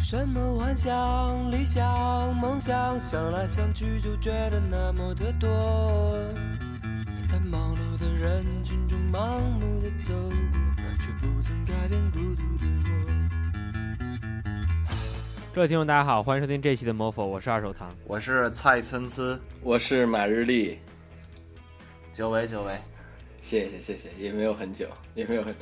什么幻想、理想、梦想，想来想去就觉得那么的多。在忙碌的人群中盲目的走过，却不曾改变孤独的我。各位听众，大家好，欢迎收听这期的《魔否》，我是二手糖。我是蔡参差，我是马日丽，久违久违，谢谢谢谢，也没有很久，也没有很，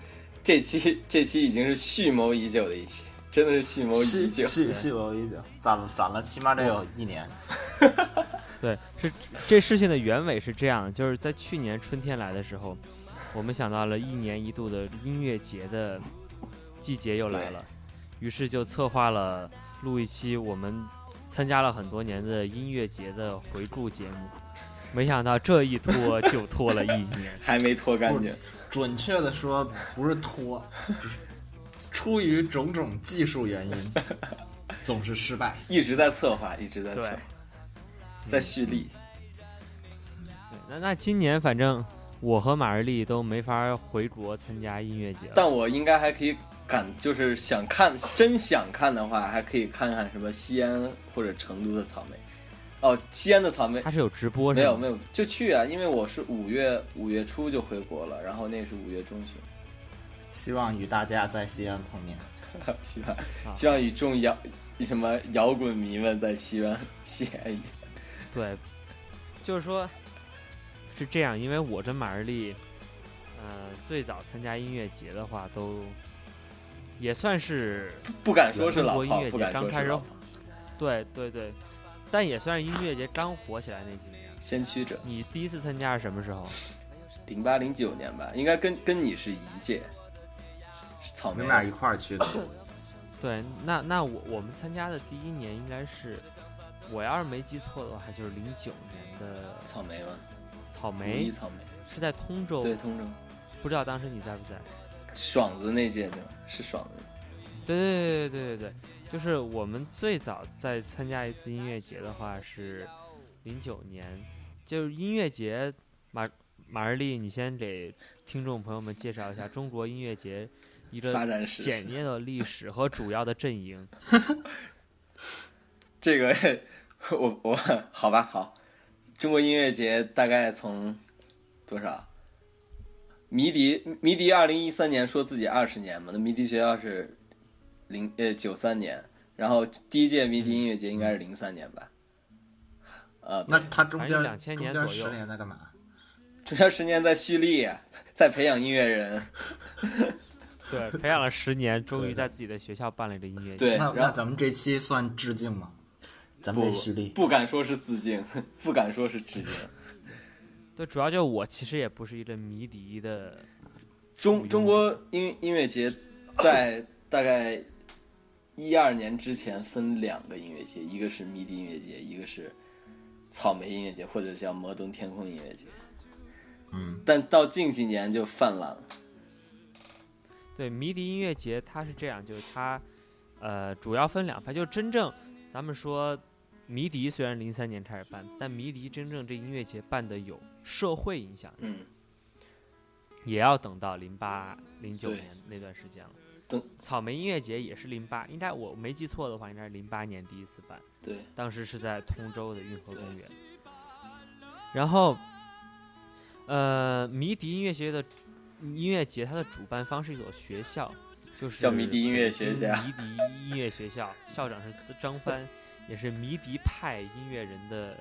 这期这期已经是蓄谋已久的一期，真的是蓄谋已久。蓄蓄谋已久，攒了攒了起码得有一年。对，是这事情的原委是这样的，就是在去年春天来的时候，我们想到了一年一度的音乐节的季节又来了，于是就策划了录一期我们参加了很多年的音乐节的回顾节目。没想到这一拖就拖了一年，还没拖干净。准确的说，不是拖，只是出于种种技术原因，总是失败。一直在策划，一直在策划，在蓄力。对那那今年反正我和马日丽都没法回国参加音乐节了，但我应该还可以赶，就是想看，真想看的话，还可以看看什么西安或者成都的草莓。哦，西安的草莓它是有直播是吗？没有没有，就去啊，因为我是五月五月初就回国了，然后那是五月中旬，希望与大家在西安碰面。希望啊希望与众摇什么摇滚迷们在西安西安一对，就是说，是这样，因为我跟马日丽，呃，最早参加音乐节的话，都也算是不敢说是老炮音乐，节不敢刚开始说是老炮，对对对，但也算是音乐节刚火起来那几年。先驱者，你第一次参加是什么时候？零八零九年吧，应该跟跟你是一届，是草莓你们俩一块儿去的，对，那那我我们参加的第一年应该是，我要是没记错的话，就是零九年的草莓吧？草莓一，草莓，是在通州，对，通州不知道当时你在不在？爽子那届对吧？是爽子，对对对对对对对，就是我们最早在参加一次音乐节的话是零九年，就是音乐节马马日丽，你先给听众朋友们介绍一下中国音乐节一个发展史。简约的历史和主要的阵营。这个我我好吧好，中国音乐节大概从多少？迷笛迷笛二零一三年说自己二十年嘛，那迷笛学校是零呃九三年，然后第一届迷笛音乐节应该是零三年吧？呃，那对他中间反正2000年中间左右十年在干嘛？中间十年在蓄力啊，在培养音乐人。对，培养了十年，终于在自己的学校办了一个音乐节。对，那然后那咱们这期算致敬吗？咱们不这蓄力，不敢说是致敬，不敢说是致敬。对，主要就是我其实也不是一个迷笛的，中中国音音乐节在大概一二年之前分两个音乐节，一个是迷笛音乐节，一个是草莓音乐节，或者叫摩登天空音乐节。嗯，但到近几年就泛滥了。对迷笛音乐节，它是这样，就是它，呃，主要分两派，就是真正咱们说迷笛虽然零三年开始办，但迷笛真正这音乐节办的有社会影响，嗯，也要等到零八零九年那段时间了。等草莓音乐节也是零八，应该我没记错的话，应该是零八年第一次办，对，当时是在通州的运河公园。然后，呃，迷笛音乐节的音乐节，它的主办方是一所学校，就是叫迷笛音乐学校迷笛音乐学校，校长是张帆，也是迷笛派音乐人的，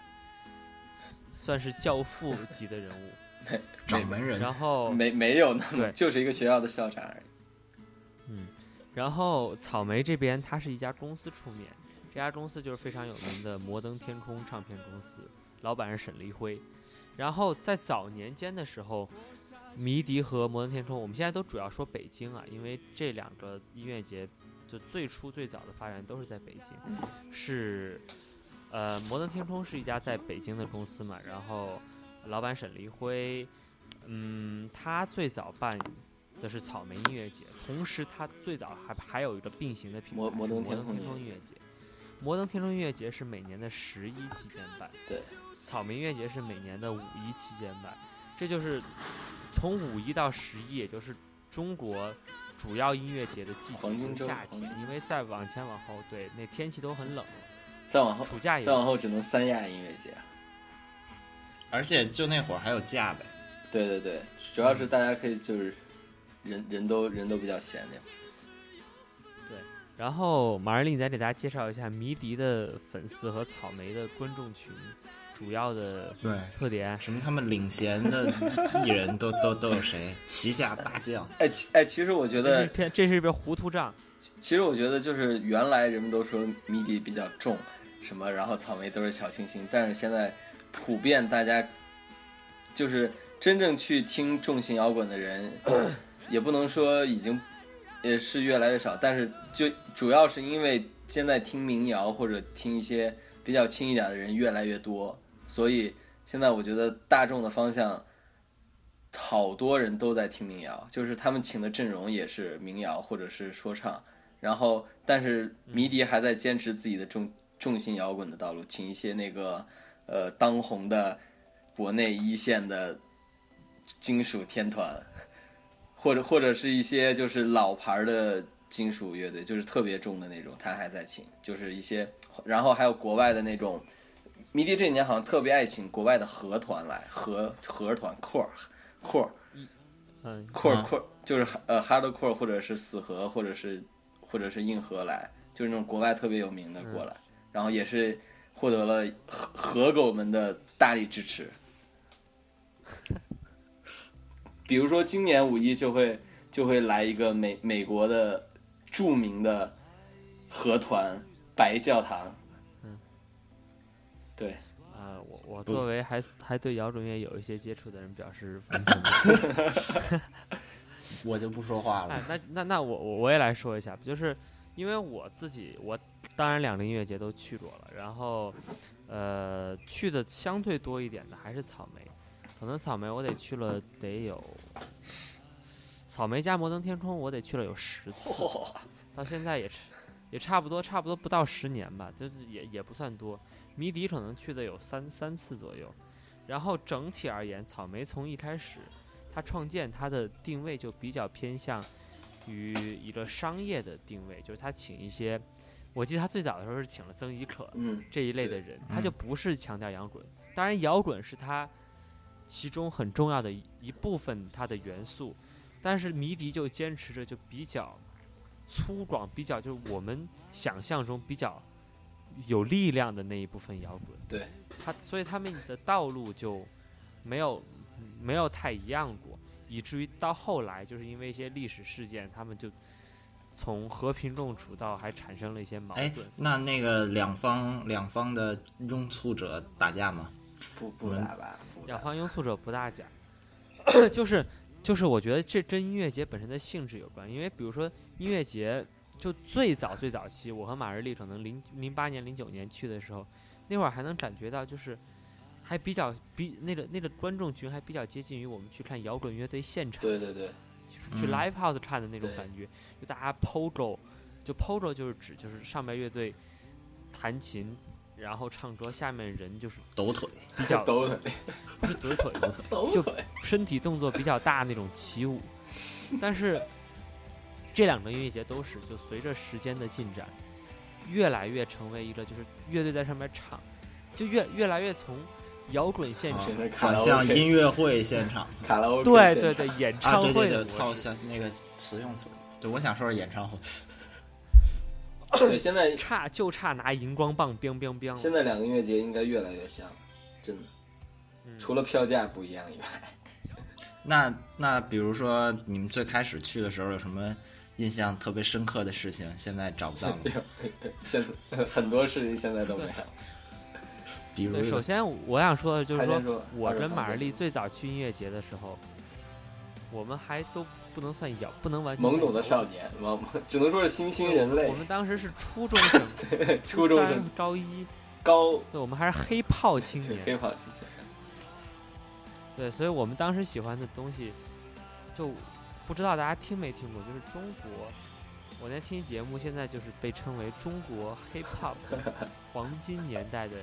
算是教父级的人物。掌门人。然后，没没有那么，就是一个学校的校长而已。嗯，然后草莓这边它是一家公司出面，这家公司就是非常有名的摩登天空唱片公司，老板是沈黎辉。然后在早年间的时候，迷笛和摩登天空，我们现在都主要说北京啊，因为这两个音乐节就最初最早的发源都是在北京，是呃摩登天空是一家在北京的公司嘛，然后老板沈黎辉，嗯，他最早办的是草莓音乐节，同时他最早还还有一个并行的品牌摩摩登天空音乐节。摩登天空音乐节是每年的十一期间办，对，草莓音乐节是每年的五一期间办，这就是从五一到十一，也就是中国主要音乐节的季节黄金周就是夏天，因为再往前往后，对那天气都很冷，再往后，暑假也再往后只能三亚音乐节。而且就那会儿还有假呗。对对对，主要是大家可以就是人人都人都比较闲那会儿。然后马瑞丽，你再给大家介绍一下迷笛的粉丝和草莓的观众群主要的对，特点。什么他们领衔的艺人都 都都有谁？旗下大将。哎其哎，其实我觉得这是篇，这是一篇糊涂账。其实我觉得就是原来人们都说谜底比较重，什么然后草莓都是小清新，但是现在普遍大家就是真正去听重型摇滚的人，也不能说已经也是越来越少，但是就主要是因为现在听民谣或者听一些比较轻一点的人越来越多，所以现在我觉得大众的方向。好多人都在听民谣，就是他们请的阵容也是民谣或者是说唱，然后但是迷笛还在坚持自己的重重型摇滚的道路，请一些那个呃当红的国内一线的金属天团，或者或者是一些就是老牌的金属乐队，就是特别重的那种，他还在请，就是一些，然后还有国外的那种。迷笛这几年好像特别爱请国外的核团来，核核团 core core 嗯，core 啊。Core 就是呃 hardcore 或者是死核或者是或者是硬核来，就是那种国外特别有名的过来，然后也是获得了核核狗们的大力支持。比如说今年五一就会就会来一个美美国的著名的核团白教堂，对，啊，我我作为还还对摇滚乐有一些接触的人，表示完全不我就不说话了。哎，那那那我我我也来说一下，就是因为我自己，我当然两个音乐节都去过了，然后呃去的相对多一点的还是草莓，可能草莓我得去了得有，草莓加摩登天空我得去了有十次，到现在也是也差不多差不多不到十年吧，就是也也不算多，迷笛可能去的有三三次左右，然后整体而言，草莓从一开始。它创建它的定位就比较偏向于一个商业的定位，就是它请一些，我记得它最早的时候是请了曾轶可嗯，这一类的人，它就嗯不是强调摇滚，当然摇滚是它其中很重要的一一部分它的元素，但是迷笛就坚持着就比较粗犷，比较就是我们想象中比较有力量的那一部分摇滚，对，他所以他们的道路就没有没有太一样过，以至于到后来就是因为一些历史事件，他们就从和平共处到还产生了一些矛哎盾。，那那个两方两方的拥簇者打架吗？不不打吧，打两方拥簇者不大讲，就是就是我觉得这跟音乐节本身的性质有关，因为比如说音乐节就最早最早期，我和马日丽可能零零八年零九年去的时候，那会儿还能感觉到就是。还比较比那个那个观众群还比较接近于我们去看摇滚乐队现场，对对对，去 live house 看的那种感觉，就大家 pogo，就 pogo 就是指就是上面乐队弹琴，然后唱歌，下面人就是抖腿，比较 抖腿，不是抖腿，抖腿就，身体动作比较大那种起舞。但是这两个音乐节都是就随着时间的进展，越来越成为一个就是乐队在上面唱，就越越来越从摇滚现场，转向音乐会现场。卡拉 OK 对对对！演唱对对对，会的模操，像那个词用词，对我想说是演唱会。对，现在差就差拿荧光棒 biang biang biang 现在两个音乐节应该越来越像，真的，嗯。除了票价不一样以外，那那比如说你们最开始去的时候有什么印象特别深刻的事情？现在找不到了，现在 很多事情现在都没有。比如对，首先我想说的就是说，说我跟马日丽丽最早去音乐节的时候，我们还都不能算摇，不能完全懵懂的少滚年，懵只能说是新兴人类。我，们当时是初中生，对初中生。高一，高。对，我们还是黑炮青年，黑炮青年，对，所以我们当时喜欢的东西，就不知道大家听没听过，就是中国，我那听节目，现在就是被称为中国 hip hop 黄金年代的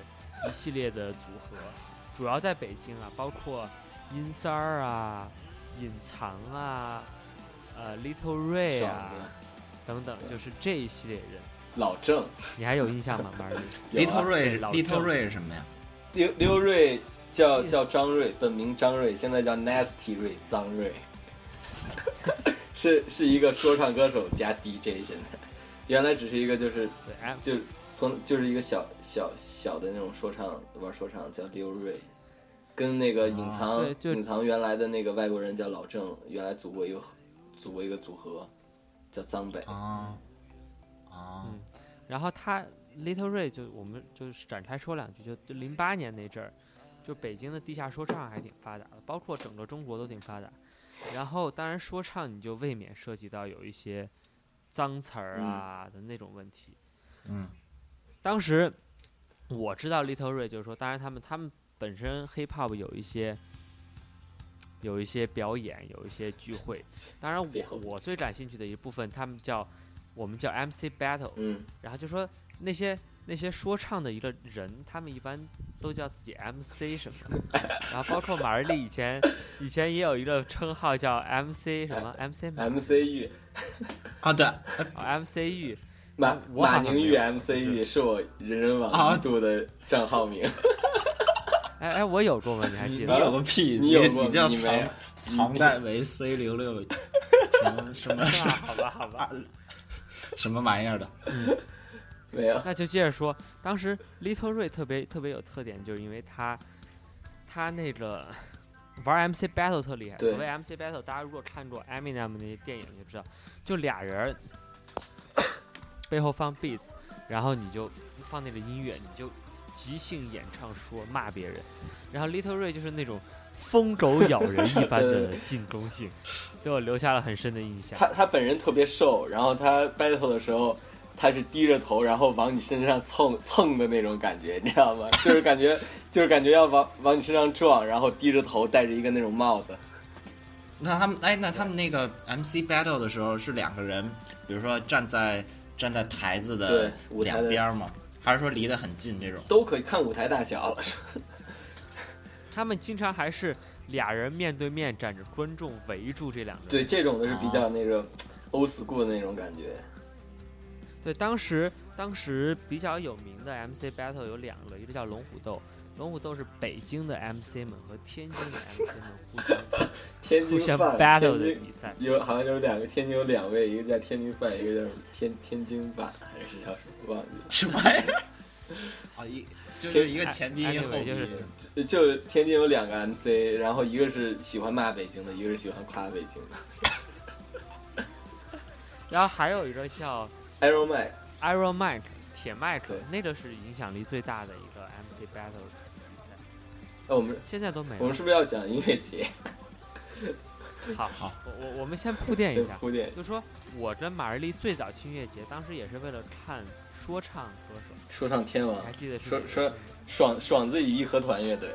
一系列的组合，主要在北京啊，包括阴三儿啊、隐藏啊，呃 Little Ray 啊等等，就是这一系列人，老郑你还有印象吗？Little Ray 老 Little Ray 是什么呀？刘刘瑞叫叫张瑞，本名张瑞，现在叫 Nasty 瑞，张瑞，是是一个说唱歌手加 DJ，现在原来只是一个就是就从就是一个小小小的那种说唱玩说唱叫刘瑞，跟那个隐藏、隐藏原来的那个外国人叫老郑，原来组过一个组过一个组合叫脏北，啊啊嗯然后他 Little Ray 就我们就是展开说两句，就零八年那阵儿，就北京的地下说唱还挺发达的，包括整个中国都挺发达。然后当然说唱你就未免涉及到有一些脏词儿啊的那种问题。嗯当时我知道 Little Ray 就是说，当然他们他们本身 hip hop 有一些有一些表演，有一些聚会。当然 我我最感兴趣的一部分，他们叫我们叫 MC battle，嗯，然后就说那些那些说唱的一个人，他们一般都叫自己 MC 什么的，然后包括马瑞丽以前以前也有一个称号叫 MC 什么 MC 马 MC 玉 啊对，啊 MC 玉，马马宁玉 MC 玉是我人人网啊一度的账号名，哎哎，我有过吗？你还记得？你有个屁！你有过你叫你没唐唐代为 C 零六什么什么？好吧，好吧。什么玩意儿的？没有，那就接着说，当时 Little Ray 特别特别有特点，就是因为他他那个玩 MC Battle 特厉害。所谓 MC Battle，大家如果看过 Eminem 那些电影就知道，就俩人儿 背后放 beats，然后你就放那个音乐，你就即兴演唱说骂别人，然后 Little Ray 就是那种疯狗咬人一般的 进攻性，对我留下了很深的印象。他他本人特别瘦，然后他 battle 的时候，他是低着头，然后往你身上蹭蹭的那种感觉，你知道吗？就是感觉就是感觉要往往你身上撞，然后低着头戴着一个那种帽子。那他们哎，那他们那个 MC battle 的时候是两个人，比如说站在站在台子对的舞台的两边儿吗？还是说离得很近这种？都可以看舞台大小，他们经常还是俩人面对面站着，观众围住这两个人。对，这种的是比较那个 old school 的那种感觉。对，当时当时比较有名的 MC battle 有两个，一个叫龙虎斗，龙虎斗是北京的 MC 们和天津的 MC 们互相 天津互相 battle 的天津比赛。有好像有两个天津有两位，一个叫天津饭，一个叫什么天天津饭还是叫什么忘记了。什么玩意儿？啊，一就是一个前鼻音后鼻就是音。就天津有两个 MC，然后一个是喜欢骂北京的，一个是喜欢夸北京的。然后还有一个叫 Iron Man，Iron Mike 铁麦克，那个是影响力最大的一个 MC battle 比赛，那我们现在都没了我们。是不是要讲音乐节？好好，我我我们先铺垫一下，铺垫，就说我跟马日丽最早去音乐节，当时也是为了看说唱歌手，说唱天王你还，记得是说说爽爽子与义和团乐队。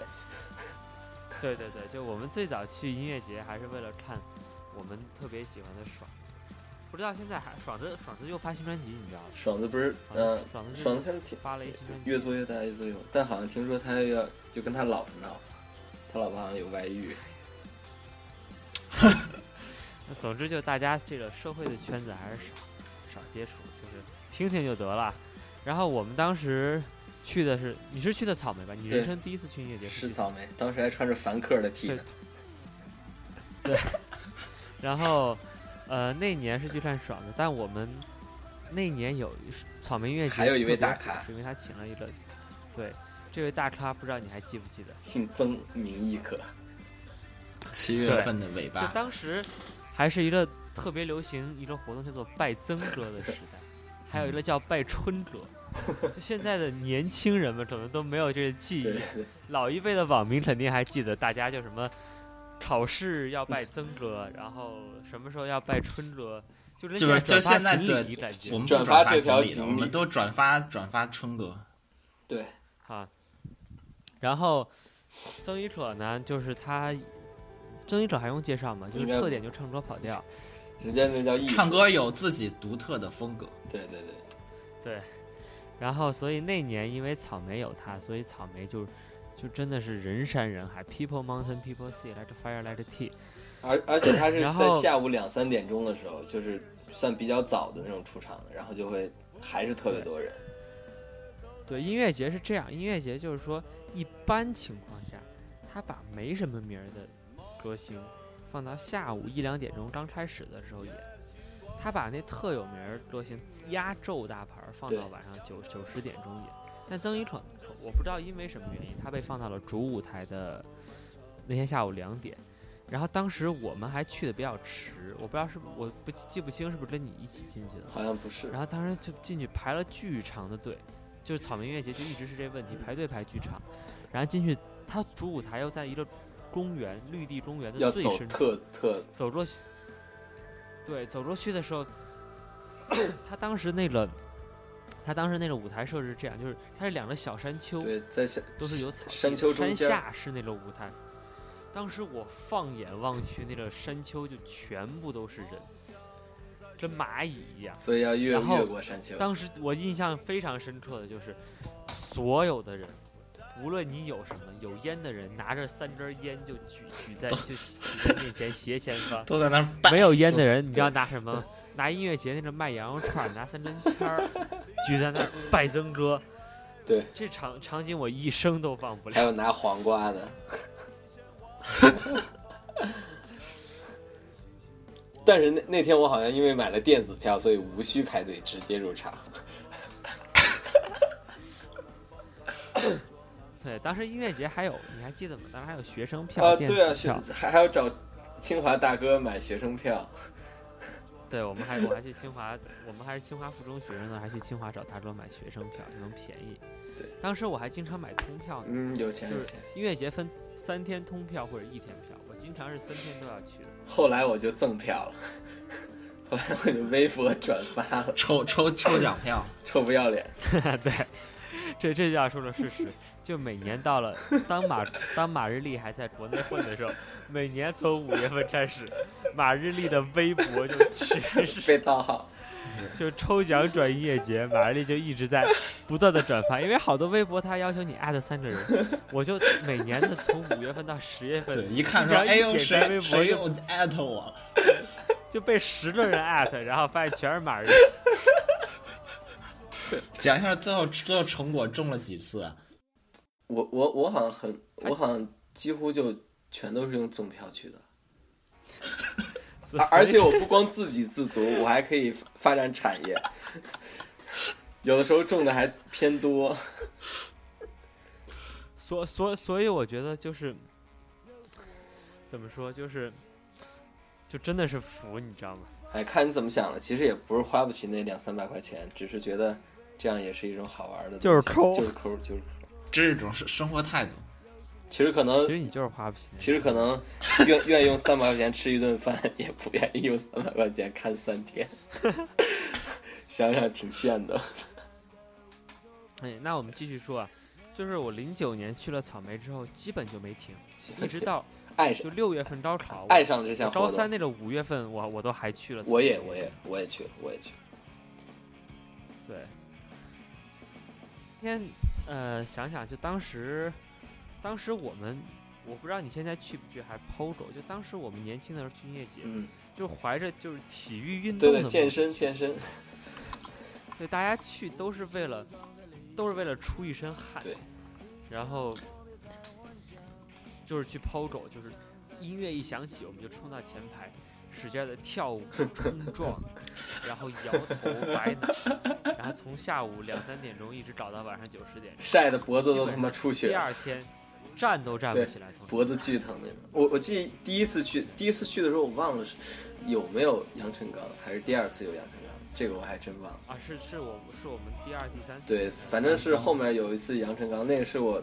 对对对，就我们最早去音乐节还是为了看我们特别喜欢的爽。不知道现在还爽子爽子又发新专辑，你知道吗？爽子不是，嗯、爽子爽子现在挺发了一新专辑，越做越大，越做越大，但好像听说他要就跟他老婆闹，他老婆好像有外遇。那总之就大家这个社会的圈子还是少少接触，就是听听就得了。然后我们当时去的是，你是去的草莓吧？你人生第一次去音乐节是草莓，当时还穿着凡客的 T 呢。然后，呃，那年是去看爽的，但我们那年有草莓音乐节，还有一位大咖是因为他请了一个，对，这位大咖不知道你还记不记得？姓曾，名亦可。七月份的尾巴就巴，当时还是一个特别流行一个活动叫做拜曾哥的时代，还有一个叫拜春哥。就现在的年轻人们可能都没有这个记忆，对对，老一辈的网民肯定还记得，大家叫什么考试要拜曾哥，然后什么时候要拜春哥，就是就是就现在现在转发锦对鲤我们不转发这条锦鲤，我们都转发转发春哥。对，啊。然后曾轶可呢，就是他，曾轶可还用介绍吗？就是特点就唱歌跑调，人家那叫艺术。唱歌有自己独特的风格。对对对，对。然后所以那年因为草莓有他，所以草莓就就真的是人山人海，People Mountain People Sea，Like a Fire Like a Tea。而而且他是在下午两三点钟的时候，就是算比较早的那种出场的，然后就会还是特别多人。对，音乐节是这样，音乐节就是说，一般情况下，他把没什么名儿的歌星放到下午一两点钟刚开始的时候演，他把那特有名儿歌星压轴大牌放到晚上九九十点钟演。但曾轶可，我不知道因为什么原因，他被放到了主舞台的那天下午两点。然后当时我们还去的比较迟，我不知道是不我不记不清是不是跟你一起进去的。好像不是然，后当时就进去排了巨长的队，就是草莓音乐节就一直是这问题，排队排巨长。然后进去，他主舞台又在一个公园绿地公园的最深处，特特走过去，对，走过去的时候，他当时那个，他当时那个舞台设置是这样，就是它是两个小山丘，对在下都是有草地山的山丘中间下是那个舞台。当时我放眼望去，那个山丘就全部都是人，跟蚂蚁一样。所以要越然后越过山丘。当时我印象非常深刻的就是，所有的人，无论你有什么，有烟的人拿着三根烟就举举在就举在面前斜前方；都在那儿。没有烟的人，你知道拿什么？拿音乐节那个卖羊肉串，拿三针签儿举在那儿拜 曾哥。对，这场场景我一生都忘不了。还有拿黄瓜的。但是那那天我好像因为买了电子票，所以无需排队，直接入场。对，当时音乐节还有，你还记得吗？当时还有学生票、啊，电对啊，票。还还要找清华大哥买学生票。对，我们还我还去清华，我们还是清华附中学生呢，还去清华找大哥买学生票，能便宜。对，当时我还经常买通票呢。嗯，有钱有钱。音乐节分三天通票或者一天票，我经常是三天都要去的。后来我就赠票了，后来我就微博转发了，抽抽抽奖票，臭不要脸。对，这这就要说的事实，就每年到了当马当马日丽还在国内混的时候，每年从五月份开始，马日丽的微博就全是被盗号，就抽奖转音乐节，马日丽就一直在不断的转发，因为好多微博他要求你艾特三个人，我就每年的从五月份到十月，份一看说哎呦点开微谁博又艾特我了，就被十个人艾特，然后发现全是马日丽。讲一下最后最后成果中了几次啊？我我我好像很，我好像几乎就全都是用赠票去的。而而且我不光自给自足，我还可以发发展产业。有的时候种的还偏多，所所所以我觉得就是怎么说，就是就真的是服，你知道吗？哎，看你怎么想了。其实也不是花不起那两三百块钱，只是觉得这样也是一种好玩的，就是抠就是抠，就是抠。这是一种生生活态度。其实可能其，实你就是花不起。其实可能愿 愿意用三百块钱吃一顿饭，也不愿意用三百块钱看三天。想想挺贱的。哎，那我们继续说啊，就是我零九年去了草莓之后，基本就没停，一直到爱上就六月份高考，爱上了这项活。高三那个五月份，我我都还去了我也我也我也去了，我也去了。对。今天呃想想，就当时，当时我们，我不知道你现在去不去，还 POGO，就当时我们年轻的时候去音乐节，嗯，就怀着就是体育运动的目健身健身。对，大家去都是为了，都是为了出一身汗。对。然后就是去 POGO，就是音乐一响起，我们就冲到前排，使劲的跳舞、冲撞，然后摇头摆脑，然后从下午两三点钟一直搞到晚上九十点，晒的脖子都他妈出血。第二天站都站不对起来，脖子巨疼那种。我我记得第一次去，第一次去的时候我忘了是有没有杨臣刚，还是第二次有杨臣刚，这个我还真忘了。啊，是是我是我们第二、第三次对，反正是后面有一次杨臣刚，那个是我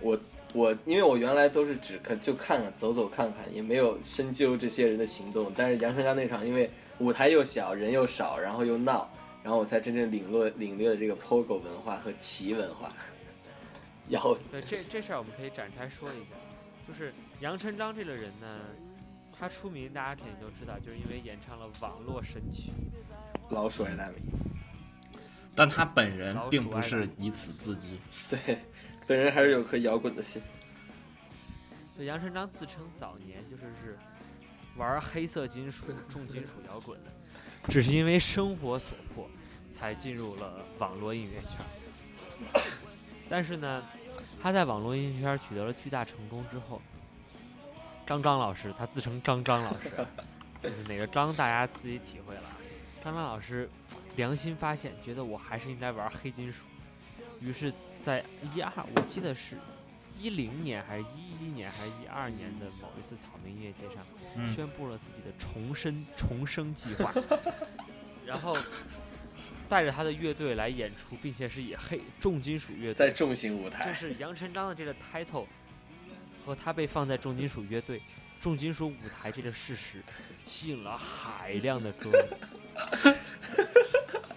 我我，因为我原来都是只看就看看走走看看，也没有深究这些人的行动。但是杨臣刚那场，因为舞台又小，人又少，然后又闹，然后我才真正领略领略了这个 POGO 文化和棋文化。摇对，这这事儿我们可以展开说一下，就是杨臣章这个人呢，他出名大家肯定都知道，就是因为演唱了网络神曲。老鼠爱大米，但他本人并不是以此自居。对，本人还是有颗摇滚的心。所以杨臣章自称早年就是是玩黑色金属、重金属摇滚的，只是因为生活所迫，才进入了网络音乐圈。但是呢，他在网络音乐圈取得了巨大成功之后，张张老师，他自称张张老师，就是哪个张大家自己体会了。张张老师良心发现，觉得我还是应该玩黑金属，于是，在一二，我记得是一零年还是一一年还是一二年的某一次草莓音乐节上，嗯宣布了自己的重生重生计划，然后带着他的乐队来演出，并且是以黑重金属乐队，在重型舞台就，是杨臣章的这个 title 和他被放在重金属乐队、重金属舞台这个事实，吸引了海量的歌迷。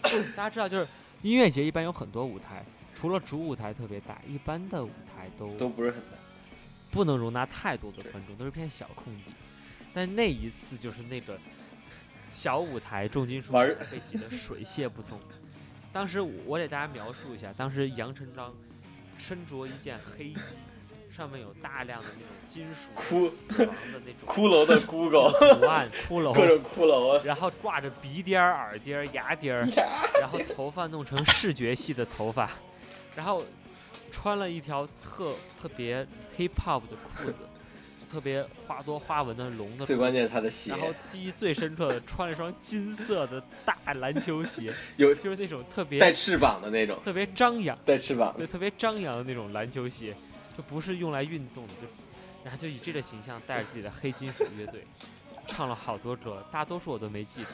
大家知道，就是音乐节一般有很多舞台，除了主舞台特别大，一般的舞台都都不是很大。不能容纳太多的观众，都是片小空地。但那一次就是那个小舞台重金属被挤得水泄不通。当时我我给大家描述一下，当时杨成章身着一件黑衣，上面有大量的那种金属骷死亡的那种 骷髅的 骷髅，图案骷髅，各种骷髅啊，然后挂着鼻钉儿、耳钉儿、牙钉儿，然后头发弄成视觉系的头发，然后穿了一条特特别 hip hop 的裤子，特别花多花纹的龙的，最关键是他的鞋然后记忆最深刻的穿了一双金色的大篮球鞋，有就是那种特别带翅膀的那种，特别张扬，带翅膀对，特别张扬的那种篮球鞋，就不是用来运动的，就然后就以这个形象带着自己的黑金属乐队，唱了好多歌，大多数我都没记住，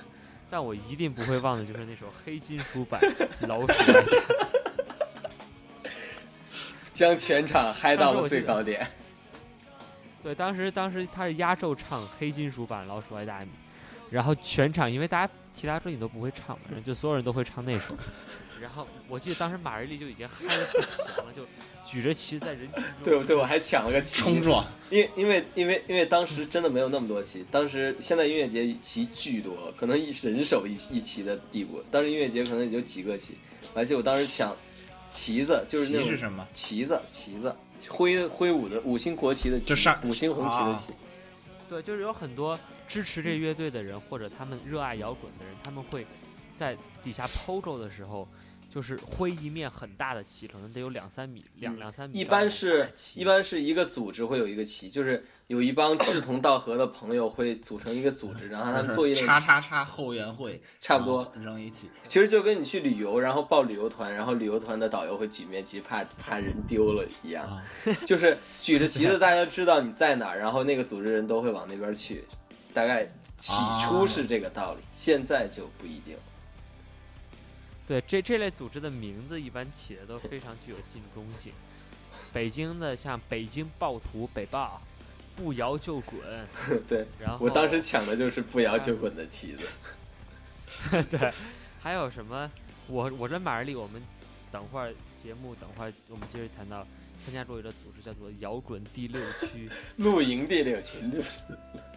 但我一定不会忘的就是那首黑金属版《老鼠。将全场嗨到了最高点。对，当时当时他是压轴唱黑金属版《老鼠爱大米》，然后全场因为大家其他歌你都不会唱嘛，然后就所有人都会唱那首。然后我记得当时马日丽就已经嗨的不行了，就举着旗在人群中对对，我还抢了个旗，冲撞，因因为因为因为当时真的没有那么多旗，当时现在音乐节旗巨多，可能一人手一一旗的地步。当时音乐节可能也就几个旗，我还记得我当时抢旗子，就是那种旗是什么？旗子旗子挥挥舞的五星国旗的旗就上，五星红旗的啊旗。对，就是有很多支持这乐队的人，或者他们热爱摇滚的人，他们会在底下 POGO 的时候，就是挥一面很大的旗，可能得有两三米、两嗯两三米一般是一般是一个组织会有一个旗，就是有一帮志同道合的朋友会组成一个组织，然后他们做一叉类叉叉后援会，差不多扔一起。其实就跟你去旅游，然后报旅游团，然后旅游团的导游会举面旗，怕怕人丢了一样，啊 就是举着旗子，大家知道你在哪儿，然后那个组织人都会往那边去。大概起初是这个道理，现在就不一定。对这这类组织的名字一般起的都非常具有进攻性。北京的像北京暴徒、北暴，不摇就滚，对然后我当时抢的就是不摇就滚的旗子。对，还有什么？我我跟马日丽，我们等会儿节目，等会儿我们接着谈到参加过一个组织叫做摇滚第六区 露营第六区，露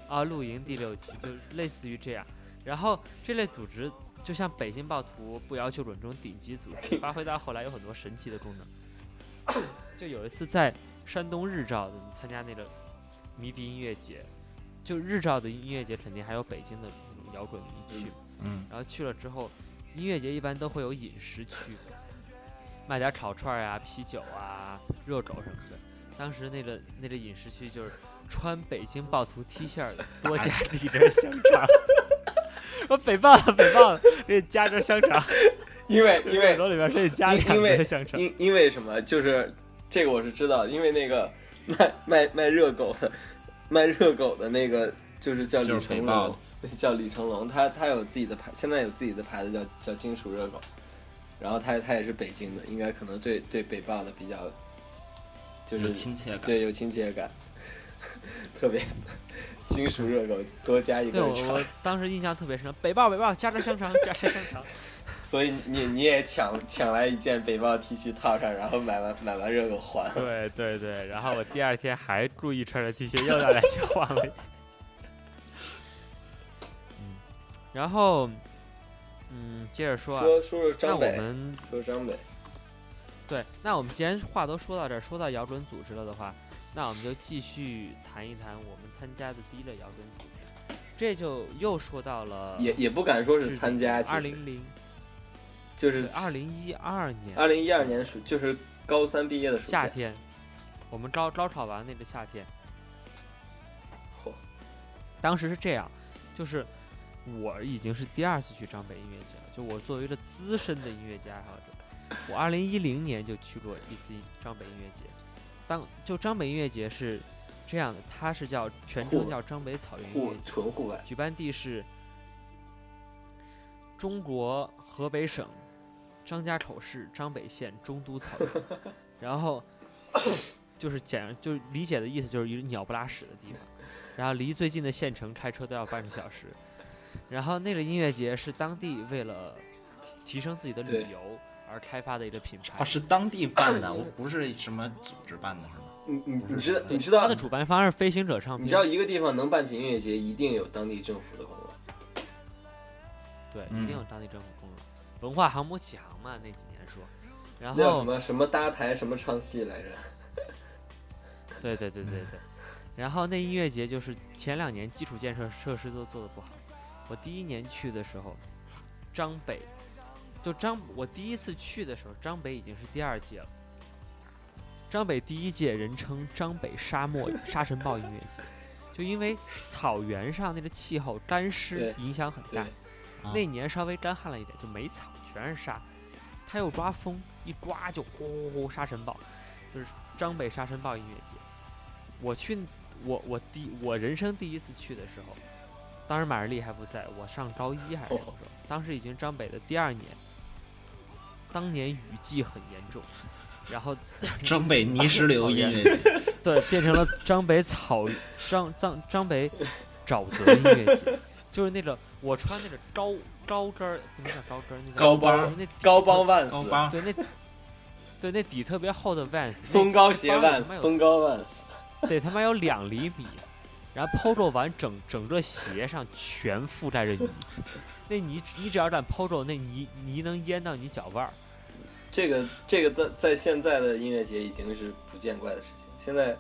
啊，露营第六区，就类似于这样。然后这类组织就像北京暴徒、不摇就滚这种顶级组织，发挥到后来有很多神奇的功能。就有一次在山东日照的参加那个迷笛音乐节，就日照的音乐节肯定还有北京的摇滚迷去。嗯，然后去了之后，音乐节一般都会有饮食区，卖点烤串儿呀、啤酒啊、热狗什么的。当时那个那个饮食区就是穿北京暴徒 T 恤的，多加里根香肠。我北棒子北棒子，给你加根香肠，因为 因为里边给你加两因因为根香肠。因因为什么？就是这个我是知道，因为那个卖卖卖热狗的，卖热狗的那个就是叫李就是北成豹龙，叫李成龙，他他有自己的牌，现在有自己的牌子叫叫金属热狗，然后他他也是北京的，应该可能对对北豹的比较就有是亲切感。对有亲切感，特别金属热狗多加一对我根肠我，当时印象特别深，北棒北棒加根香肠，加根香肠。所以你你也抢抢来一件北豹 T 恤套上，然后买完买完热狗还。对对对，然后我第二天还故意穿着 T 恤又拿来去换了。嗯，然后，嗯，接着说啊，说说说张北，们说张北，对，那我们既然话都说到这儿，说到摇滚组织了的话，那我们就继续谈一谈我们参加的第一个摇滚组织。这就又说到了也也不敢说是参加，二零零就是二零一二年。二零一二年暑就是高三毕业的暑假。夏天，我们高高考完那个夏天。嚯，当时是这样，就是我已经是第二次去张北音乐节了，就我作为一个资深的音乐节爱好者，我二零一零年就去过一次张北音乐节。当就张北音乐节是这样的，它是叫全称叫张北草原音户乐节，纯户外，举办地是中国河北省张家口市张北县中都草原，然后就是简就是理解的意思就是一个鸟不拉屎的地方，然后离最近的县城开车都要半个小时，然后那个音乐节是当地为了提升自己的旅游而开发的一个品牌啊，，是当地办的，我不是什么组织办的，是吗？你你你知道你知道它的主办方是飞行者唱片你知，道一个地方能办起音乐节，一定有当地政府的功劳。对，嗯一定有当地政府文化航母起航嘛那几年说，然后叫什么什么搭台什么唱戏来着？对对对对对。然后那音乐节就是前两年基础建设设施都做的不好。我第一年去的时候，张北就张我第一次去的时候，张北已经是第二届了。张北第一届人称张北沙漠沙尘暴音乐节，就因为草原上那个气候干湿影响很大。啊那年稍微干旱了一点，就没草，全是沙。他又刮风，一刮就呼呼呼沙尘暴，就是张北沙尘暴音乐节。我去，我我第我人生第一次去的时候，当时马日丽还不在，我上高一还是什么时候？当时已经张北的第二年，当年雨季很严重，然后 张北泥石流 音乐节，对变成了张北草张张张北沼泽音乐节，就是那个我穿那个高高跟儿，不能叫高跟儿，那个高帮就是那底高特帮万斯，高帮对那对那底特别厚的 Vans，松糕鞋 Vans，松糕 Vans，，对他妈有两厘米，然后 Polo 完整整个鞋上全覆盖着泥，那泥你只要敢 Polo，那泥泥能淹到你脚腕儿。这个这个在在现在的音乐节已经是不见怪的事情。现在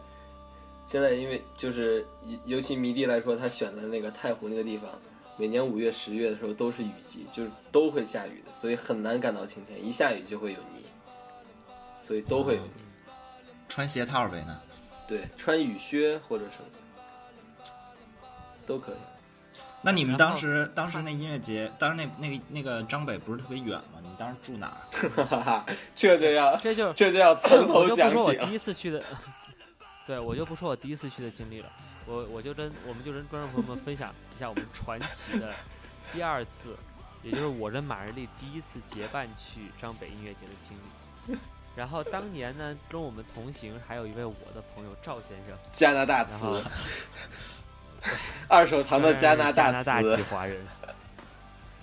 现在因为就是尤尤其迷弟来说，他选的那个太湖那个地方，每年五月十月的时候都是雨季，就是都会下雨的，所以很难赶到晴天，一下雨就会有泥，所以都会有泥。穿鞋套呗呢。对，穿雨靴或者什么都可以。那你们当时当时那音乐节，当时那那个那个张北不是特别远吗？你们当时住哪儿？哈哈哈，这就要这就这就要从头我就不讲起了说我第。一次去的，对我就不说我第一次去的经历了，我我就跟我们就跟观众朋友们分享一下我们传奇的第二次，也就是我跟马日丽第一次结伴去张北音乐节的经历。然后当年呢，跟我们同行还有一位我的朋友赵先生，加拿大词，二手堂的加拿加拿大籍词，华人。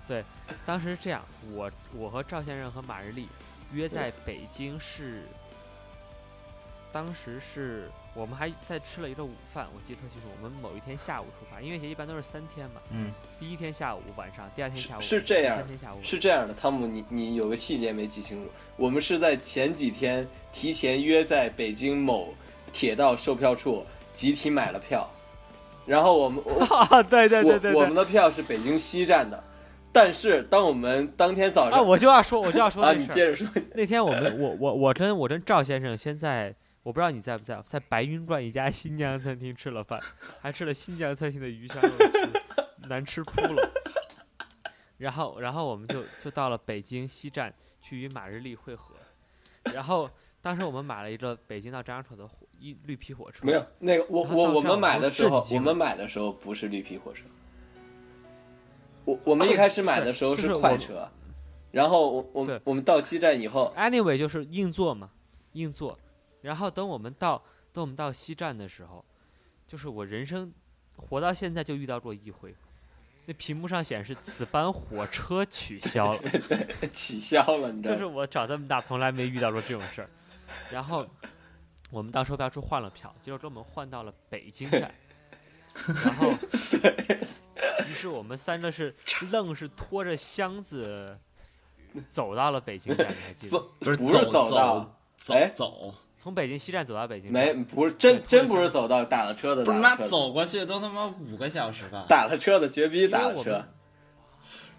对，当时这样，我我和赵先生和马日丽约在北京市，当时是我们还在吃了一个午饭，我记得特清楚。我们某一天下午出发，音乐节一般都是三天嘛，嗯，第一天下午晚上，第二天下午是这样第三天下午是这样的，汤姆，你你有个细节没记清楚，我们是在前几天提前约在北京某铁道售票处集体买了票，然后我们我 啊，对对对对我我们。的票是北京西站的，但是当我们当天早上啊，我就要说，我就要说。你接着说，那天我们我我我跟我跟赵先生先在，我不知道你在不在，在白云观一家新疆餐厅吃了饭，还吃了新疆餐厅的鱼香肉丝，难吃哭了。然后然后我们就就到了北京西站去与马日丽会合，然后当时我们买了一个北京到张家口的火一绿皮火车，没有那个我我我们买的时候，我们买的时候不是绿皮火车，我我们一开始买的时候是快车，然后我我们我们到西站以后，anyway 就是硬座嘛，硬座。然后等我们到等我们到西站的时候，就是我人生活到现在就遇到过一回，那屏幕上显示此班火车取消了，取消了，你知道吗？就是我长这么大从来没遇到过这种事儿。然后我们到售票处换了票，结果给我们换到了北京站。然后，于是我们三个是 愣是拖着箱子走到了北京站，你还记得不是不是走到，走哎走从北京西站走到北京没，不是真真不是走到打了车的，不是妈打了车的走过去都他妈五个小时吧？打了车的，绝逼打了车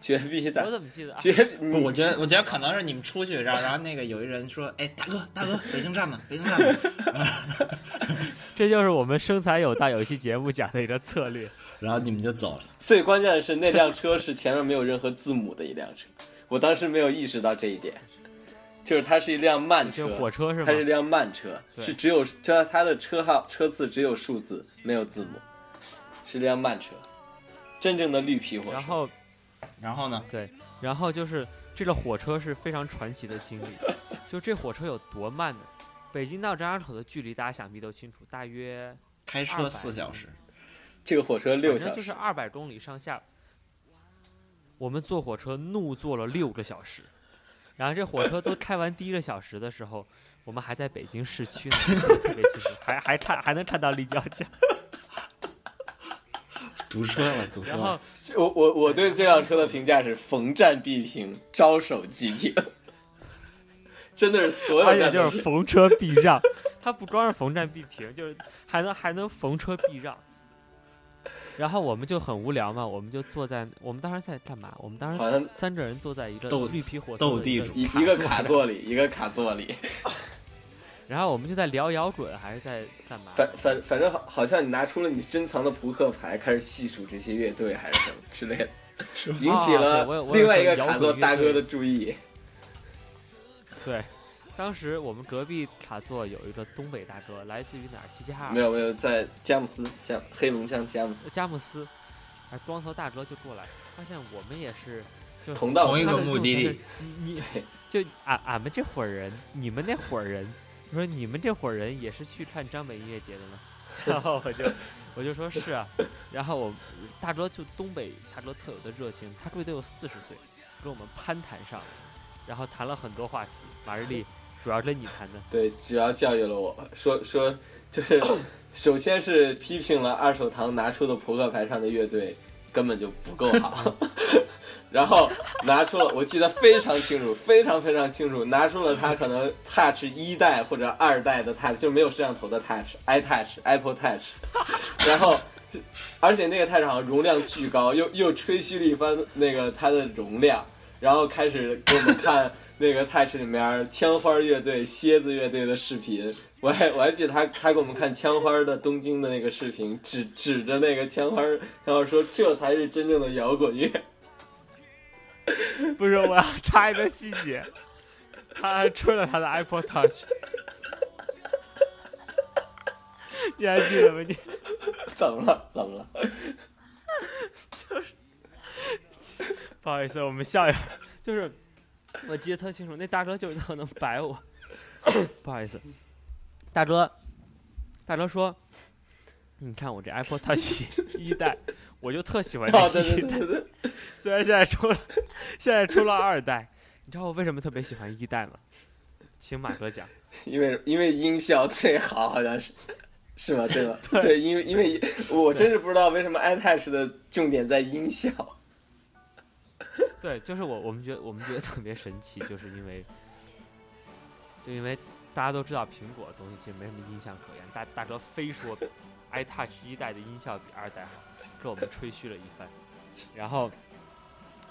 绝逼打我，怎么记得啊？绝不，我觉得，我觉得可能是你们出去，然后然后那个有一人说：“哎，大哥，大哥，北京站吧，北京站吧。这就是我们生财有道有一期节目讲的一个策略。”然后你们就走了。最关键的是那辆车是前面没有任何字母的一辆车，我当时没有意识到这一点，就是它是一辆慢车就，火车是吗它？是一辆慢车，是只有它它的车号车次只有数字没有字母，是辆慢车，真正的绿皮火车。然后，然后呢？对然后就是这个火车是非常传奇的经历。就这火车有多慢呢？北京到张家口的距离大家想必都清楚，大约开车200四小时，这个火车六小时，就是二百公里上下。我们坐火车怒坐了六个小时，然后这火车都开完第一个小时的时候，我们还在北京市区呢，特别清楚，还还看还能看到立交桥。堵车了，堵车然后了。我我我对这辆车的评价是逢站必停，招手即停，真的是所有而且站就是逢车必让，它不光是逢站必停，就是还能还能逢车必让。然后我们就很无聊嘛，我们就坐在我们当时在干嘛？我们当时好像三个人坐在一个斗绿皮火车斗地主一一个卡座里，一个卡座里，然后我们就在聊摇滚还是在干嘛？反反反正好好像你拿出了你珍藏的扑克牌，开始细数这些乐队还是什么之类的，引起了另外一个卡座大哥的注意。对，当时我们隔壁卡座有一个东北大哥，来自于哪儿？齐齐哈尔没有没有，在佳木斯，佳黑龙江佳木斯，佳木斯，哎，光头大哥就过来，发现我们也是就同道同一个目的地 你就俺俺们这伙人，你们那伙人，我说你们这伙人也是去看张北音乐节的吗？然后我就我就说是啊，然后我大哥就东北大哥特有的热情，他估计得有四十岁，跟我们攀谈上了，然后谈了很多话题。马日丽主要跟你谈的，对，主要教育了我。说说，就是首先是批评了二手堂拿出的扑克牌上的乐队根本就不够好，然后拿出了我记得非常清楚，非常非常清楚，拿出了他可能 Touch 一代或者二代的 Touch，就没有摄像头的 Touch，iTouch、Apple Touch，然后。而且那个 Touch 好像容量巨高，又又吹嘘了一番那个它的容量，然后开始给我们看那个 Touch 里面枪花乐队、蝎子乐队的视频。我还我还记得他他给我们看枪花的东京的那个视频，指指着那个枪花，然后说这才是真正的摇滚乐。不是我要插一个细节，他还吹了他的 Apple Touch，你还记得吗？你 怎么了？怎么了？就是不好意思，我们笑一下，就是我记得特清楚，那大哥就是特能摆我，不好意思，大哥，大哥说，你看我这 Apple Touch 一代，我就特喜欢哦，对这一代，对对对对，虽然现在出了，现在出了二代，你知道我为什么特别喜欢一代吗？请马哥讲。因为因为音效最好，好像是。是吗？对吧？对，因为因为我真是不知道为什么 iTouch 的重点在音效。对，就是我我们觉得我们觉得特别神奇，就是因为，就因为大家都知道苹果的东西其实没什么音效可言，大大哥非说 iTouch 一代的音效比二代好，给我们吹嘘了一番，然后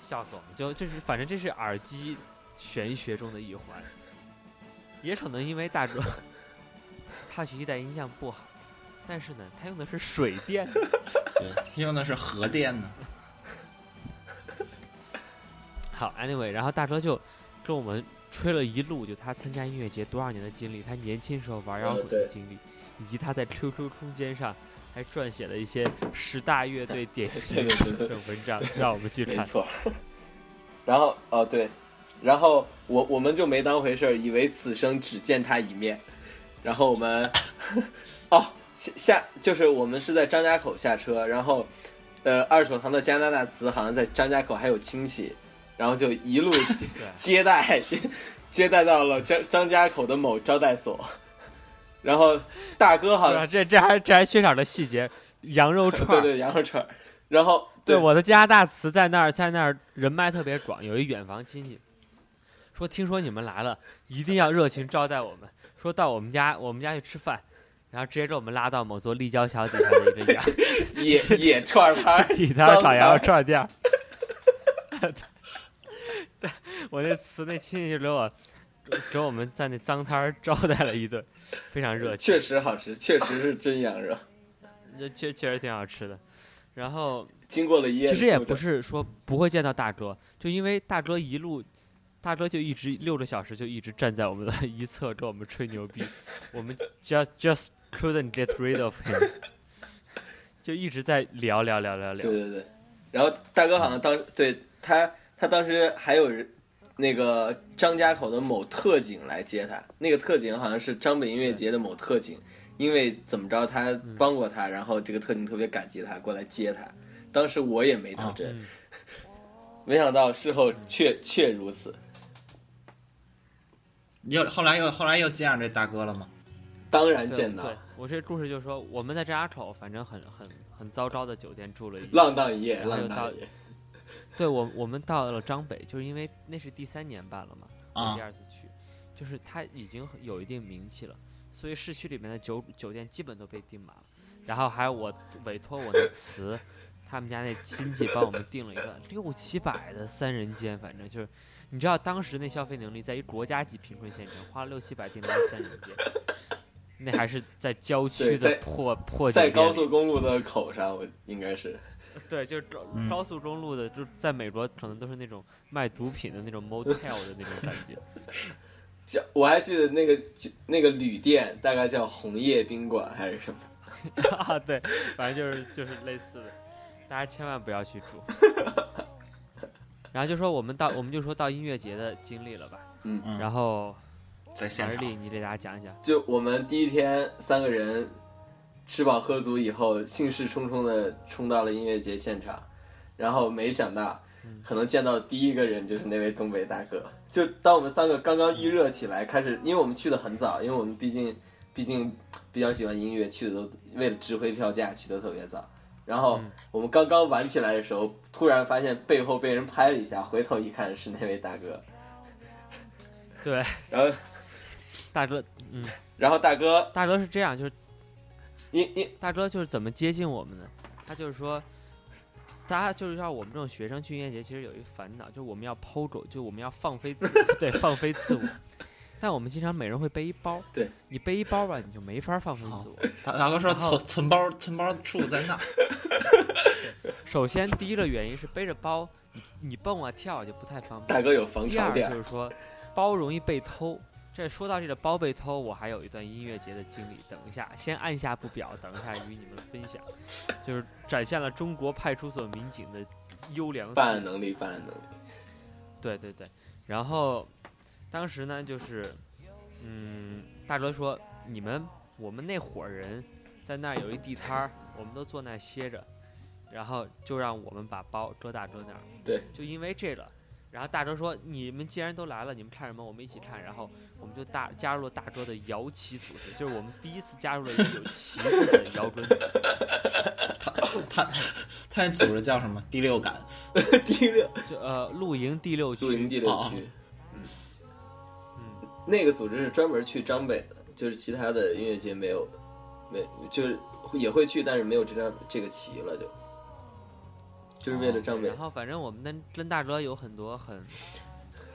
笑死我们，就这是反正这是耳机玄学中的一环，也可能因为大哥 Touch 一代音效不好，但是呢，他用的是水电。对，用的是核电呢。好，anyway，然后大哥就跟我们吹了一路，就他参加音乐节多少年的经历，他年轻时候玩摇滚的经历，以及他在 QQ 空间上还撰写了一些十大乐队 点评的文章，让我们去看。没错。然后哦对，然后我我们就没当回事儿，以为此生只见他一面。然后我们哦下下就是我们是在张家口下车，然后呃二手堂的加拿大词好像在张家口还有亲戚，然后就一路 接待接待到了张张家口的某招待所。然后大哥好像啊，这这还这还缺少了细节，羊肉串。对对羊肉串，然后对，我的加拿大慈在那儿，在那儿人脉特别广，有一远房亲戚说，听说你们来了，一定要热情招待我们。说到我们家我们家去吃饭，然后直接给我们拉到某座立交桥底下的一个 羊野野串儿摊儿，地摊烤羊肉串店我那词那亲戚就给我给我们在那脏摊儿招待了一顿，非常热情，确实好吃，确实是真羊肉，这确确实挺好吃的。然后经过了一夜其实也不是说不会见到大哥，就因为大哥一路，大哥就一直六个小时就一直站在我们的 一侧跟我们吹牛逼，我们 just just couldn't get rid of him，就一直在聊聊聊聊聊对。对对，然后大哥好像当对他他当时还有人那个张家口的某特警来接他，那个特警好像是张北音乐节的某特警，因为怎么着他帮过他，然后这个特警特别感激他，过来接他。当时我也没当真，嗯没想到事后确确如此。又后来又后来又见着这大哥了吗？当然见到，我这故事就是说，我们在张家口反正很很很糟糕的酒店住了一夜。浪荡一夜，浪荡一夜。对我我们到了张北，就是因为那是第三年办了嘛，我啊第二次去，就是它已经有一定名气了，所以市区里面的酒酒店基本都被订满了。然后还有我委托我的词，他们家那亲戚帮我们订了一个六七百的三人间，反正就是，你知道当时那消费能力，在一国家级贫困县城花了六七百订了三人间，那还是在郊区的破破在高速公路的口上，我应该是对，就是高嗯高速公路的，就在美国可能都是那种卖毒品的那种 motel 的那种感觉。叫我还记得那个就那个旅店大概叫红叶宾馆还是什么。啊，对，反正就是就是类似的，大家千万不要去住。然后就说我们到，我们就说到音乐节的经历了吧。嗯嗯，然后在现场马日丽，你给大家讲一讲。就我们第一天三个人吃饱喝足以后，兴势冲冲的冲到了音乐节现场，然后没想到，可能见到第一个人就是那位东北大哥。就当我们三个刚刚预热起来，开始，因为我们去的很早，因为我们毕竟毕竟比较喜欢音乐，去的都为了值回票价去的特别早。然后嗯我们刚刚玩起来的时候，突然发现背后被人拍了一下，回头一看是那位大哥。对，然后，大哥，嗯，然后大哥，大哥是这样，就是你你大哥就是怎么接近我们的？他就是说，大家就是像我们这种学生去音乐节，其实有一个烦恼，就是我们要抛狗，就我们要放飞自 对放飞自我。但我们经常每人会背一包，对你背一包吧，你就没法放飞自我。大大哥说存存包存包处在那，首先，第一个原因是背着包，你你蹦啊跳啊就不太方便。大哥有防第二就，是说，包容易被偷。这说到这个包被偷，我还有一段音乐节的经历。等一下，先按下不表，等一下与你们分享，就是展现了中国派出所民警的优良。办案能力，办案能力。对对对，然后当时呢，就是嗯，大哥说你们我们那伙人在那儿有一地摊儿，我们都坐那儿歇着，然后就让我们把包搁大哥那儿。对，就因为这个。然后大哥说：“你们既然都来了，你们看什么？我们一起看。”然后我们就大加入了大哥的摇旗组织，就是我们第一次加入了一个有旗子的摇滚组织。他他那组织叫什么？第六感。第六，就呃，露营第六区。露营第六哦区，嗯，那个组织是专门去张北的，就是其他的音乐节没有，没就是也会去，但是没有这张这个旗了就，就是为了张北然。后反正我们跟跟大哥有很多很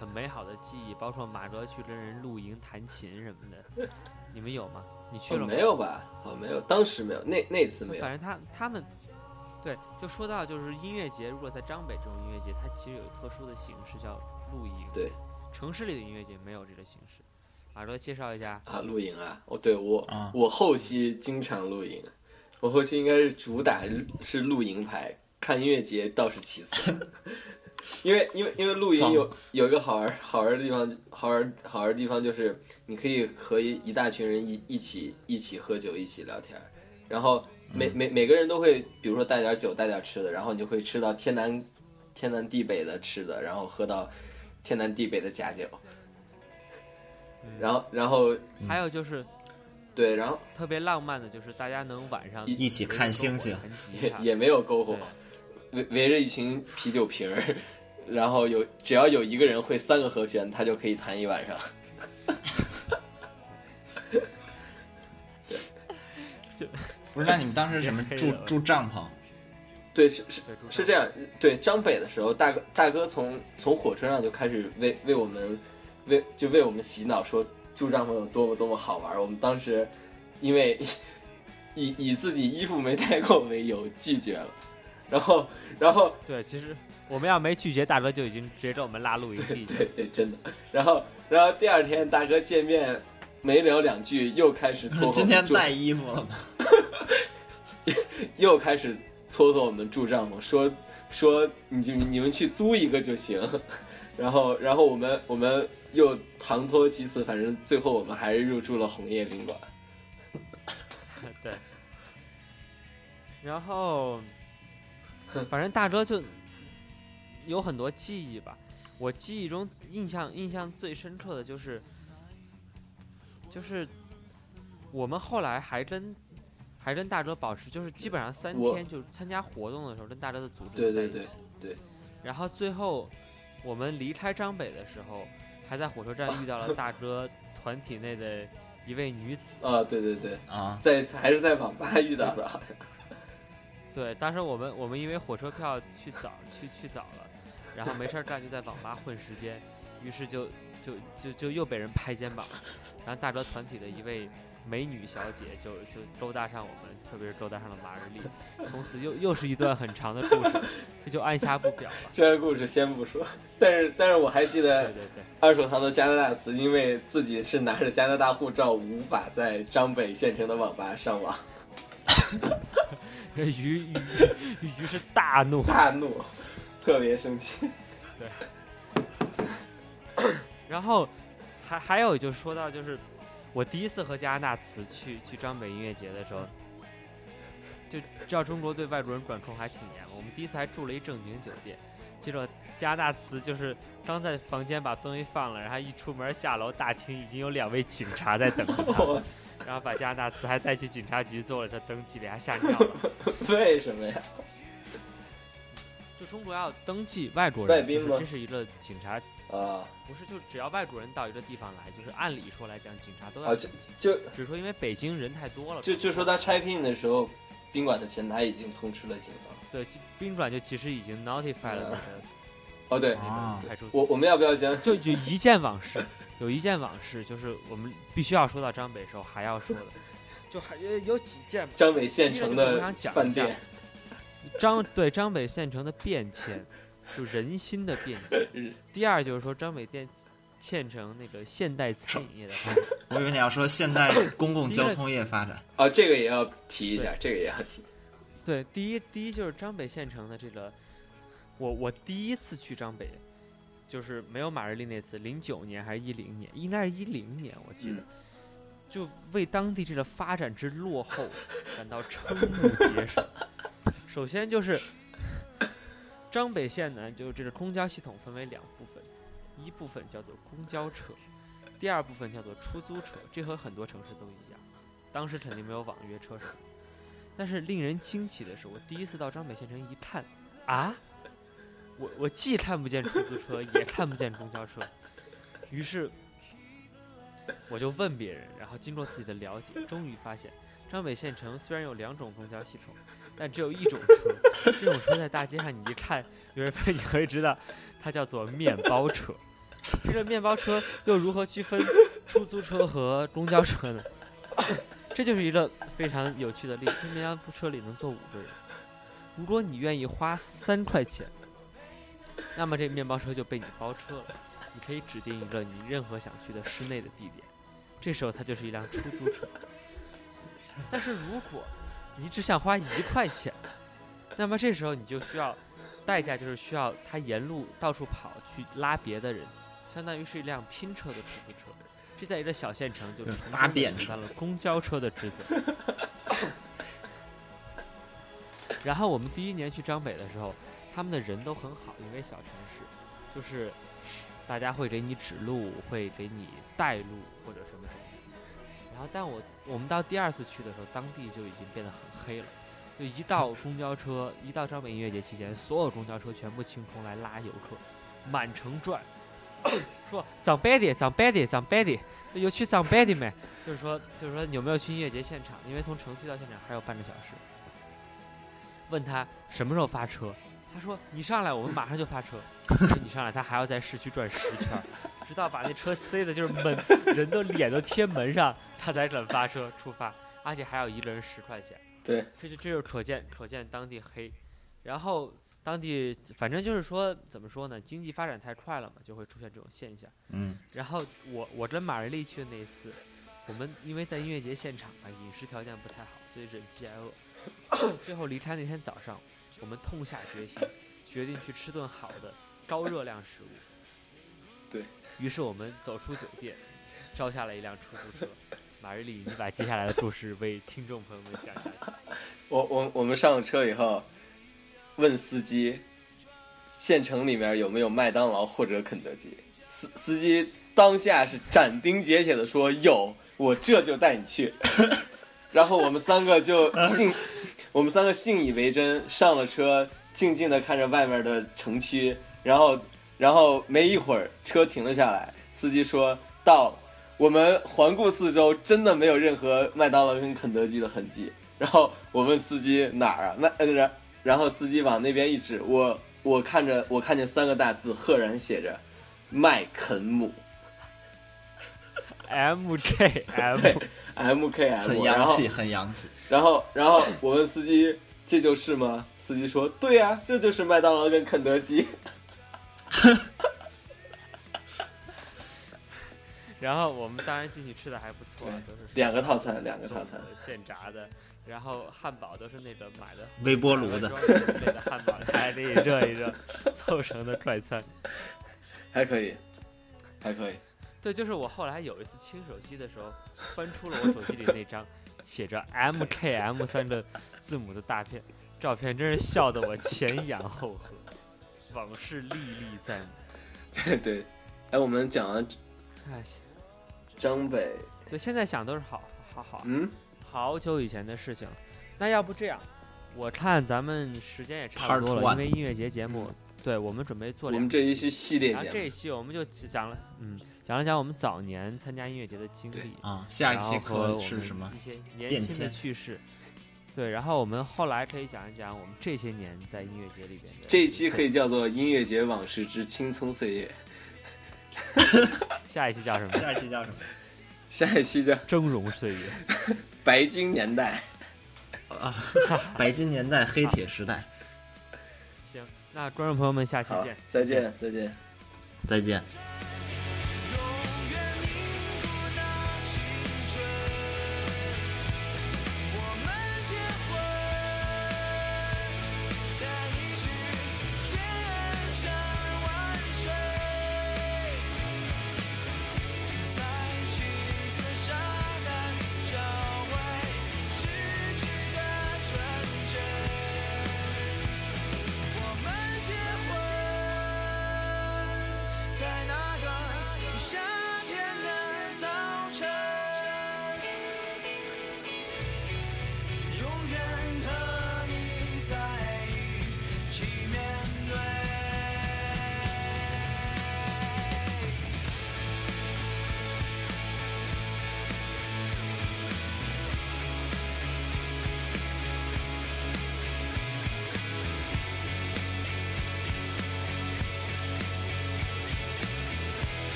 很美好的记忆，包括马哥去跟人露营弹琴什么的，你们有吗？你去哦了吗？没有吧？哦，没有，当时没有，那那次没有反。正他他们对，就说到就是音乐节，如果在张北这种音乐节，它其实有特殊的形式叫露营。对，城市里的音乐节没有这个形式。马哥介绍一下，啊，露营啊，哦，对我、啊我后期经常露营，我后期应该是主打是露营牌，看音乐节倒是其次。因为因为因为露营有有一个好玩好玩的地方，好玩好玩的地方就是你可以和一一大群人一一起一起喝酒，一起聊天，然后每每每个人都会，比如说带点酒，带点吃的，然后你就会吃到天南天南地北的吃的，然后喝到天南地北的假酒，然后然后还有就是对，然后特别浪漫的，就是大家能晚上一起看星星也也没有篝火对，围围着一群啤酒瓶儿，然后有只要有一个人会三个和弦，他就可以弹一晚上。就不是，那你们当时什么住住帐篷？对，是是是这样。对，张北的时候，大哥大哥从从火车上就开始为为我们为就为我们洗脑，说住帐篷有多么多么好玩儿。我们当时因为 以以自己衣服没带够为由拒绝了，然后然后对，其实我们要没拒绝，大哥就已经直接给我们拉露营地。对对，真的。然后然后第二天大哥见面没聊两句，又开始撮合今天住带衣服了吗？又开始搓搓我们住帐篷，说说你就你们去租一个就行，然后然后我们我们又唐托几次，反正最后我们还是入住了红叶宾馆。对。然后，反正大哥就有很多记忆吧。我记忆中印象印象最深刻的就是，就是我们后来还跟还跟大哥保持，就是基本上三天就参加活动的时候跟大哥的组织对对对在一起。对然后最后我们离开张北的时候，还在火车站遇到了大哥团体内的一位女子。啊，对对对，啊，在还是在网吧遇到的，好像对，当时我们我们因为火车票去早去去早了，然后没事儿干就在网吧混时间，于是就就就就又被人拍肩膀，然后大哲团体的一位美女小姐就就勾搭上我们，特别是勾搭上了马日丽，从此又又是一段很长的故事，这就按下不表了。这个故事先不说，但是但是我还记对得对对，二手堂的加拿大词，因为自己是拿着加拿大护照，无法在张北县城的网吧上网，这于于于于是大怒。大怒，特别生气。对然后还还有就是说到就是我第一次和加拿大词去去张北音乐节的时候，就知道中国对外国人管控还挺严。我们第一次还住了一正经酒店，结果加拿大词就是刚在房间把东西放了，然后一出门下楼大厅已经有两位警察在等着他了，然后把加拿大词还带去警察局做了这登记，给他吓尿了。为什么呀？就中国要登记外国人，外宾吗就是这是一个警察，啊不是就只要外国人到一个地方来，就是按理说来讲，警察都要啊，就就只是说因为北京人太多了，就就说他拆聘的时候，宾馆的前台已经通知了警方。对就宾馆就其实已经 notify 了那个哦，对，啊派出所。我我们要不要将就就一件往事，有一件往事，就是我们必须要说到张北时候还要说的，就还有有几件吧。张北县城的我想讲一下饭店？张对张北县城的变迁，就人心的变迁。第二就是说张北县县城那个现代餐饮业的发展。我以为你要说现代公共交通业发展，啊，这个也要提一下，这个也要提。对，第一第一就是张北县城的这个，我我第一次去张北，就是没有马日丽那次，零九年还是一零年，应该是一零年，我记得，嗯就为当地这个发展之落后感到瞠目结舌。首先就是张北县呢，就是这个公交系统分为两部分，一部分叫做公交车，第二部分叫做出租车，这和很多城市都一样。当时肯定没有网约车什么的。但是令人惊奇的是，我第一次到张北县城一看，啊，我我既看不见出租车，也看不见公交车，于是我就问别人，然后经过自己的了解，终于发现张北县城虽然有两种公交系统，但只有一种车，这种车在大街上你一看，你会你会知道它叫做面包车。这个面包车又如何区分出租车和公交车呢？这就是一个非常有趣的例子。这面包车里能坐五个人，如果你愿意花三块钱，那么这面包车就被你包车了。你可以指定一个你任何想去的室内的地点，这时候它就是一辆出租车。但是如果你只想花一块钱，那么这时候你就需要代价就是需要他沿路到处跑去拉别的人，相当于是一辆拼车的出租车。这在一个小县城就搭便承担了公交车的职责。然后我们第一年去张北的时候，他们的人都很好，因为小城市，就是大家会给你指路，会给你带路或者什么什么。然后，但我我们到第二次去的时候，当地就已经变得很黑了。就一到公交车，一到张北音乐节期间，所有公交车全部清空来拉游客，满城转，说长班的，长班的，长班的，有去长班的没？就是说，就是说，有没有去音乐节现场？因为从城区到现场还有半个小时。问他什么时候发车，他说你上来，我们马上就发车。你上来，他还要在市区转十圈儿，直到把那车塞的就是门人的脸都贴门上，他才肯发车出发，而且还要一个人十块钱。对，这就这就是可见可见当地黑，然后当地反正就是说怎么说呢，经济发展太快了嘛，就会出现这种现象。嗯，然后我我跟马瑞丽去的那一次，我们因为在音乐节现场啊，饮食条件不太好，所以忍饥挨饿。最后离开那天早上，我们痛下决心，决定去吃顿好的高热量食物。对于是，我们走出酒店，招下了一辆出租车。马瑞丽，你把接下来的故事为听众朋友们讲讲。我我我们上了车以后，问司机，县城里面有没有麦当劳或者肯德基？司司机当下是斩钉截铁的说有，我这就带你去。然后我们三个就信，我们三个信以为真，上了车，静静的看着外面的城区，然后然后没一会儿车停了下来，司机说到了。我们环顾四周，真的没有任何麦当劳跟肯德基的痕迹。然后我问司机哪儿啊？麦呃然然后司机往那边一指，我我看着我看见三个大字，赫然写着麦肯姆 M K M，M K 很 M，然后洋气，很洋气。然后然后我问司机这就是吗？司机说对呀、这就是麦当劳跟肯德基。然后我们当然进去吃的还不错，都是两个套餐两个套餐，现炸的，然后汉堡都是那个买的微波炉的，那个汉堡，还得热一热，凑成的快餐。还可以，还可以。对，就是我后来有一次清手机的时候，翻出了我手机里那张写着 M K M 三个字母的大片照片，真是笑得我前仰后合，往事历历在目。对对，哎，我们讲了哎，张北，对，现在想都是好好好嗯，好久以前的事情了。那要不这样，我看咱们时间也差不多了，因为音乐节节目，对我们准备做两我们这一期期系列节目，这一期我们就讲了，嗯，讲了讲我们早年参加音乐节的经历，啊，下一期和我们课是什么一？些年轻的趣事。对，然后我们后来可以讲一讲我们这些年在音乐节里边的。这一期可以，叫做《音乐节往事之青葱岁月 下一期叫什么？下一期叫什么？》，下一期叫《峥嵘岁月。白金年代啊》。白金年代，黑铁时代。行，那观众朋友们，下期好见。，再见，再见。再见。「